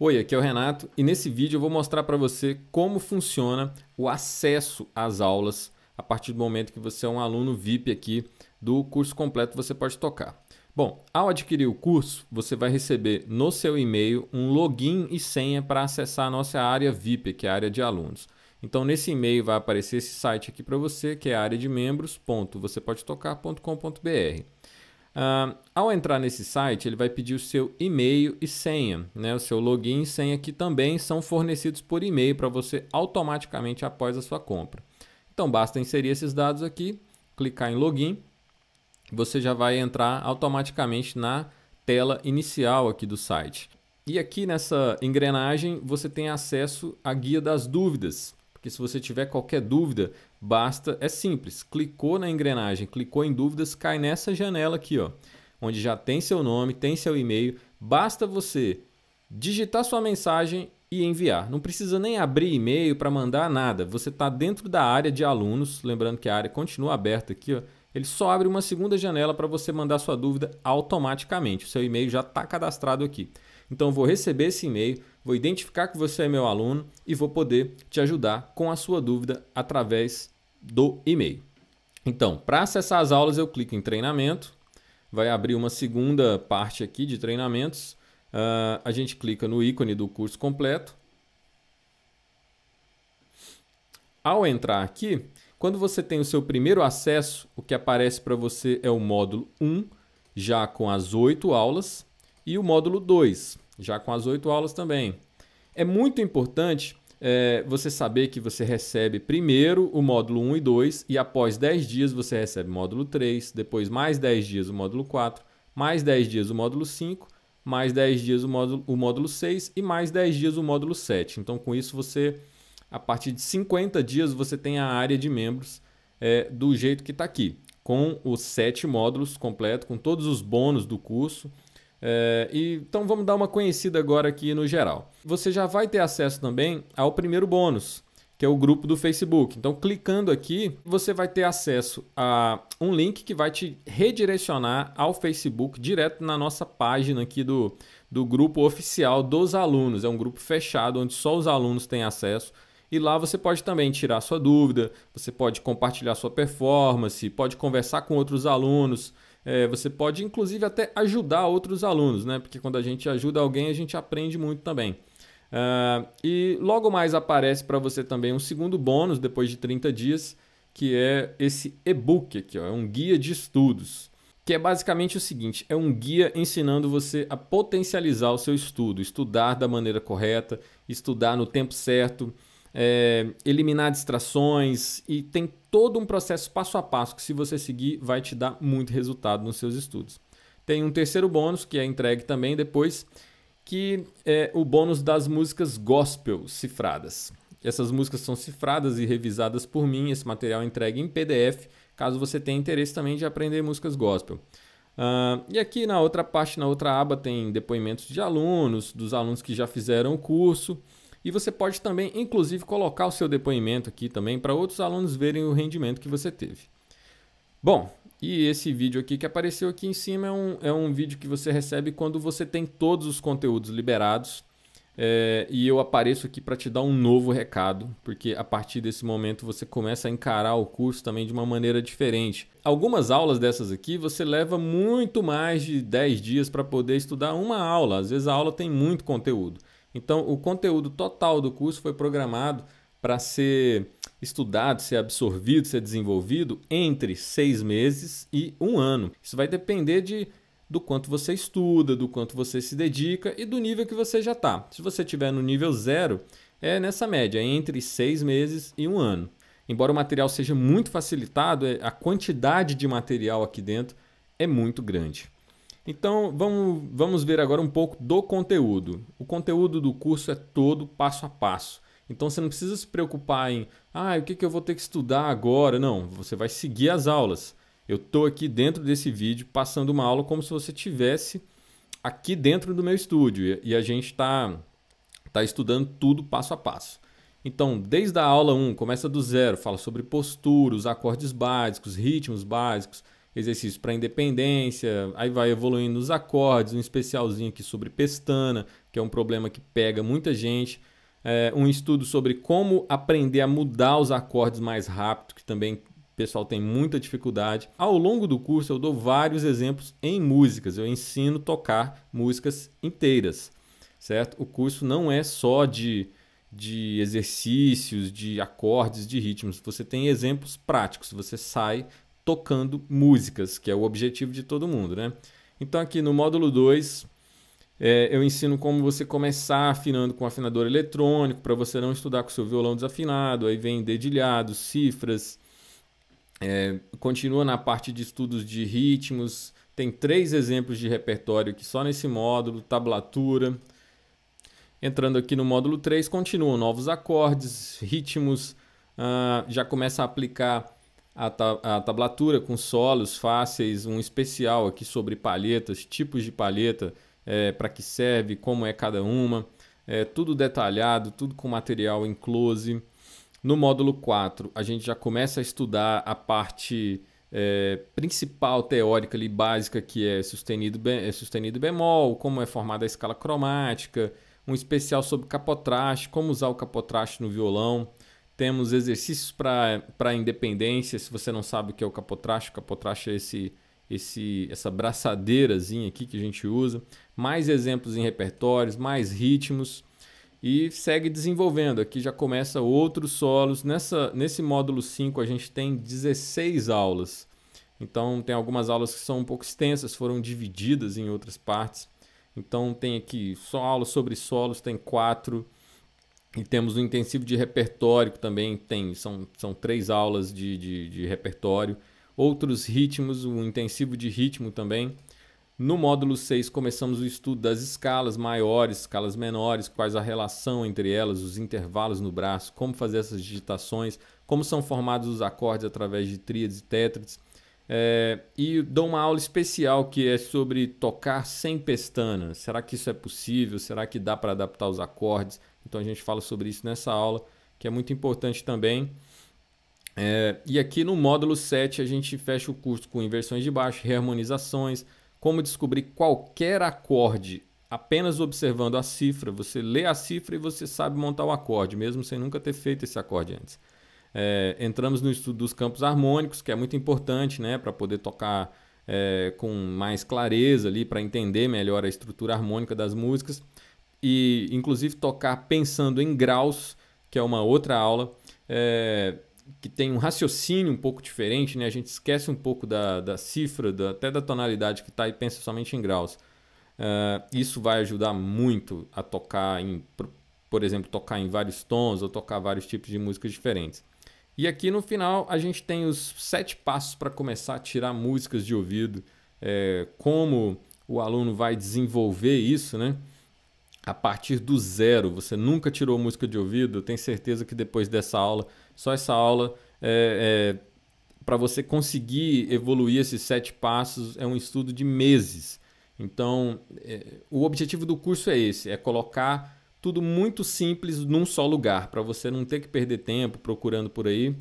Oi, aqui é o Renato e nesse vídeo eu vou mostrar para você como funciona o acesso às aulas a partir do momento que você é um aluno VIP aqui do curso completo Você Pode Tocar. Bom, ao adquirir o curso, você vai receber no seu e-mail um login e senha para acessar a nossa área VIP, que é a área de alunos. Então, nesse e-mail vai aparecer esse site aqui para você, que é área de membros.vocêpodetocar.com.br. Uh, ao entrar nesse site, ele vai pedir o seu e-mail e senha. Né? O seu login e senha que também são fornecidos por e-mail para você automaticamente após a sua compra. Então basta inserir esses dados aqui, clicar em login, você já vai entrar automaticamente na tela inicial aqui do site. E aqui nessa engrenagem você tem acesso à guia das dúvidas, porque se você tiver qualquer dúvida, basta, é simples, clicou na engrenagem, clicou em dúvidas, cai nessa janela aqui, ó, onde já tem seu nome, tem seu e-mail, basta você digitar sua mensagem e enviar. Não precisa nem abrir e-mail para mandar nada. Você está dentro da área de alunos, lembrando que a área continua aberta aqui, ó. Ele só abre uma segunda janela para você mandar sua dúvida automaticamente. O seu e-mail já está cadastrado aqui. Então, vou receber esse e-mail, vou identificar que você é meu aluno e vou poder te ajudar com a sua dúvida através do e-mail. Então, para acessar as aulas, eu clico em treinamento, vai abrir uma segunda parte aqui de treinamentos. Uh, a gente clica no ícone do curso completo. Ao entrar aqui, quando você tem o seu primeiro acesso, o que aparece para você é o módulo 1, já com as oito aulas e o módulo 2, já com as oito aulas também. É muito importante é, você saber que você recebe primeiro o módulo 1 e 2 e após 10 dias você recebe o módulo 3, depois mais 10 dias o módulo 4, mais 10 dias o módulo 5, mais 10 dias o módulo, o módulo 6 e mais 10 dias o módulo 7. Então com isso você, a partir de 50 dias, você tem a área de membros é, do jeito que está aqui, com os 7 módulos completos, com todos os bônus do curso, é, então vamos dar uma conhecida agora aqui no geral. Você já vai ter acesso também ao primeiro bônus, que é o grupo do Facebook. Então, clicando aqui, você vai ter acesso a um link que vai te redirecionar ao Facebook direto na nossa página aqui do, do grupo oficial dos alunos. É um grupo fechado onde só os alunos têm acesso. E lá você pode também tirar sua dúvida, você pode compartilhar sua performance, pode conversar com outros alunos. É, você pode, inclusive, até ajudar outros alunos, né? Porque quando a gente ajuda alguém, a gente aprende muito também. Uh, e logo mais aparece para você também um segundo bônus depois de 30 dias, que é esse e-book aqui, ó, é um guia de estudos. Que é basicamente o seguinte: é um guia ensinando você a potencializar o seu estudo, estudar da maneira correta, estudar no tempo certo, é, eliminar distrações e tem todo um processo passo a passo que, se você seguir, vai te dar muito resultado nos seus estudos. Tem um terceiro bônus que é entregue também depois, que é o bônus das músicas gospel cifradas. Essas músicas são cifradas e revisadas por mim. Esse material é entregue em PDF, caso você tenha interesse também de aprender músicas gospel. Uh, e aqui na outra parte, na outra aba, tem depoimentos de alunos, dos alunos que já fizeram o curso. E você pode também, inclusive, colocar o seu depoimento aqui também para outros alunos verem o rendimento que você teve. Bom, e esse vídeo aqui que apareceu aqui em cima é um, é um vídeo que você recebe quando você tem todos os conteúdos liberados. É, e eu apareço aqui para te dar um novo recado, porque a partir desse momento você começa a encarar o curso também de uma maneira diferente. Algumas aulas dessas aqui você leva muito mais de 10 dias para poder estudar uma aula, às vezes a aula tem muito conteúdo. Então, o conteúdo total do curso foi programado para ser estudado, ser absorvido, ser desenvolvido entre seis meses e um ano. Isso vai depender de, do quanto você estuda, do quanto você se dedica e do nível que você já está. Se você estiver no nível zero, é nessa média, entre seis meses e um ano. Embora o material seja muito facilitado, é, a quantidade de material aqui dentro é muito grande. Então vamos, vamos ver agora um pouco do conteúdo. O conteúdo do curso é todo passo a passo. Então você não precisa se preocupar em ah, o que, que eu vou ter que estudar agora. Não, você vai seguir as aulas. Eu estou aqui dentro desse vídeo passando uma aula como se você tivesse aqui dentro do meu estúdio e a gente está tá estudando tudo passo a passo. Então, desde a aula 1, começa do zero, fala sobre postura, os acordes básicos, ritmos básicos, exercício para independência, aí vai evoluindo os acordes, um especialzinho aqui sobre pestana, que é um problema que pega muita gente. É, um estudo sobre como aprender a mudar os acordes mais rápido, que também o pessoal tem muita dificuldade. Ao longo do curso eu dou vários exemplos em músicas, eu ensino tocar músicas inteiras, certo? O curso não é só de, de exercícios, de acordes, de ritmos, você tem exemplos práticos, você sai tocando músicas, que é o objetivo de todo mundo, né? Então aqui no módulo 2 é, eu ensino como você começar afinando com afinador eletrônico, para você não estudar com seu violão desafinado. Aí vem dedilhados, cifras. É, continua na parte de estudos de ritmos. Tem três exemplos de repertório aqui só nesse módulo, tablatura. Entrando aqui no módulo 3, continuam novos acordes, ritmos. Ah, já começa a aplicar a, ta a tablatura com solos fáceis, um especial aqui sobre palhetas, tipos de palheta é, para que serve, como é cada uma, é, tudo detalhado, tudo com material em close. No módulo 4, a gente já começa a estudar a parte é, principal teórica ali, básica, que é sustenido, é sustenido bemol, como é formada a escala cromática, um especial sobre capotraste, como usar o capotraste no violão. Temos exercícios para independência, se você não sabe o que é o capotraste, o capotraste é esse esse, essa braçadeirazinha aqui que a gente usa, mais exemplos em repertórios, mais ritmos e segue desenvolvendo. Aqui já começa outros solos. Nessa, nesse módulo 5 a gente tem 16 aulas. Então tem algumas aulas que são um pouco extensas, foram divididas em outras partes. Então tem aqui só aulas sobre solos, tem quatro. E temos o intensivo de repertório que também tem, são, são três aulas de, de, de repertório outros ritmos, um intensivo de ritmo também. No módulo 6, começamos o estudo das escalas maiores, escalas menores, quais a relação entre elas, os intervalos no braço, como fazer essas digitações, como são formados os acordes através de tríades e tétrades. É, e dou uma aula especial que é sobre tocar sem pestana. Será que isso é possível? Será que dá para adaptar os acordes? Então a gente fala sobre isso nessa aula, que é muito importante também. É, e aqui no módulo 7 a gente fecha o curso com inversões de baixo, reharmonizações, como descobrir qualquer acorde apenas observando a cifra. Você lê a cifra e você sabe montar o acorde, mesmo sem nunca ter feito esse acorde antes. É, entramos no estudo dos campos harmônicos, que é muito importante né, para poder tocar é, com mais clareza ali, para entender melhor a estrutura harmônica das músicas. E inclusive tocar pensando em graus, que é uma outra aula. É, que tem um raciocínio um pouco diferente, né? A gente esquece um pouco da, da cifra, da, até da tonalidade que está e pensa somente em graus. Uh, isso vai ajudar muito a tocar em, por exemplo, tocar em vários tons ou tocar vários tipos de músicas diferentes. E aqui no final a gente tem os sete passos para começar a tirar músicas de ouvido, é, como o aluno vai desenvolver isso, né? A partir do zero, você nunca tirou música de ouvido, eu tenho certeza que depois dessa aula só essa aula é, é, para você conseguir evoluir esses sete passos é um estudo de meses. Então, é, o objetivo do curso é esse: é colocar tudo muito simples num só lugar, para você não ter que perder tempo procurando por aí.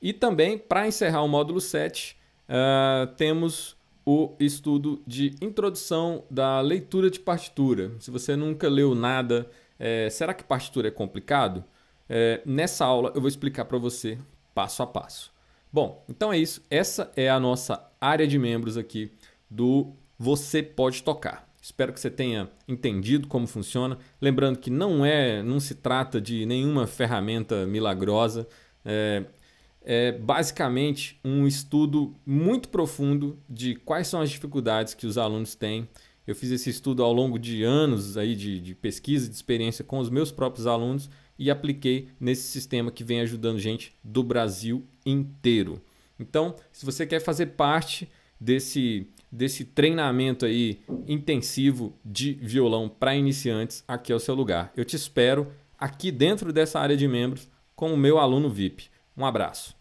E também, para encerrar o módulo 7, uh, é, temos o estudo de introdução da leitura de partitura. Se você nunca leu nada, é, será que partitura é complicado? É, nessa aula eu vou explicar para você passo a passo. Bom, então é isso. Essa é a nossa área de membros aqui do Você Pode Tocar. Espero que você tenha entendido como funciona. Lembrando que não é, não se trata de nenhuma ferramenta milagrosa. É, é basicamente um estudo muito profundo de quais são as dificuldades que os alunos têm. Eu fiz esse estudo ao longo de anos aí de, de pesquisa, de experiência com os meus próprios alunos e apliquei nesse sistema que vem ajudando gente do Brasil inteiro. Então, se você quer fazer parte desse, desse treinamento aí intensivo de violão para iniciantes, aqui é o seu lugar. Eu te espero aqui dentro dessa área de membros como meu aluno VIP. Um abraço.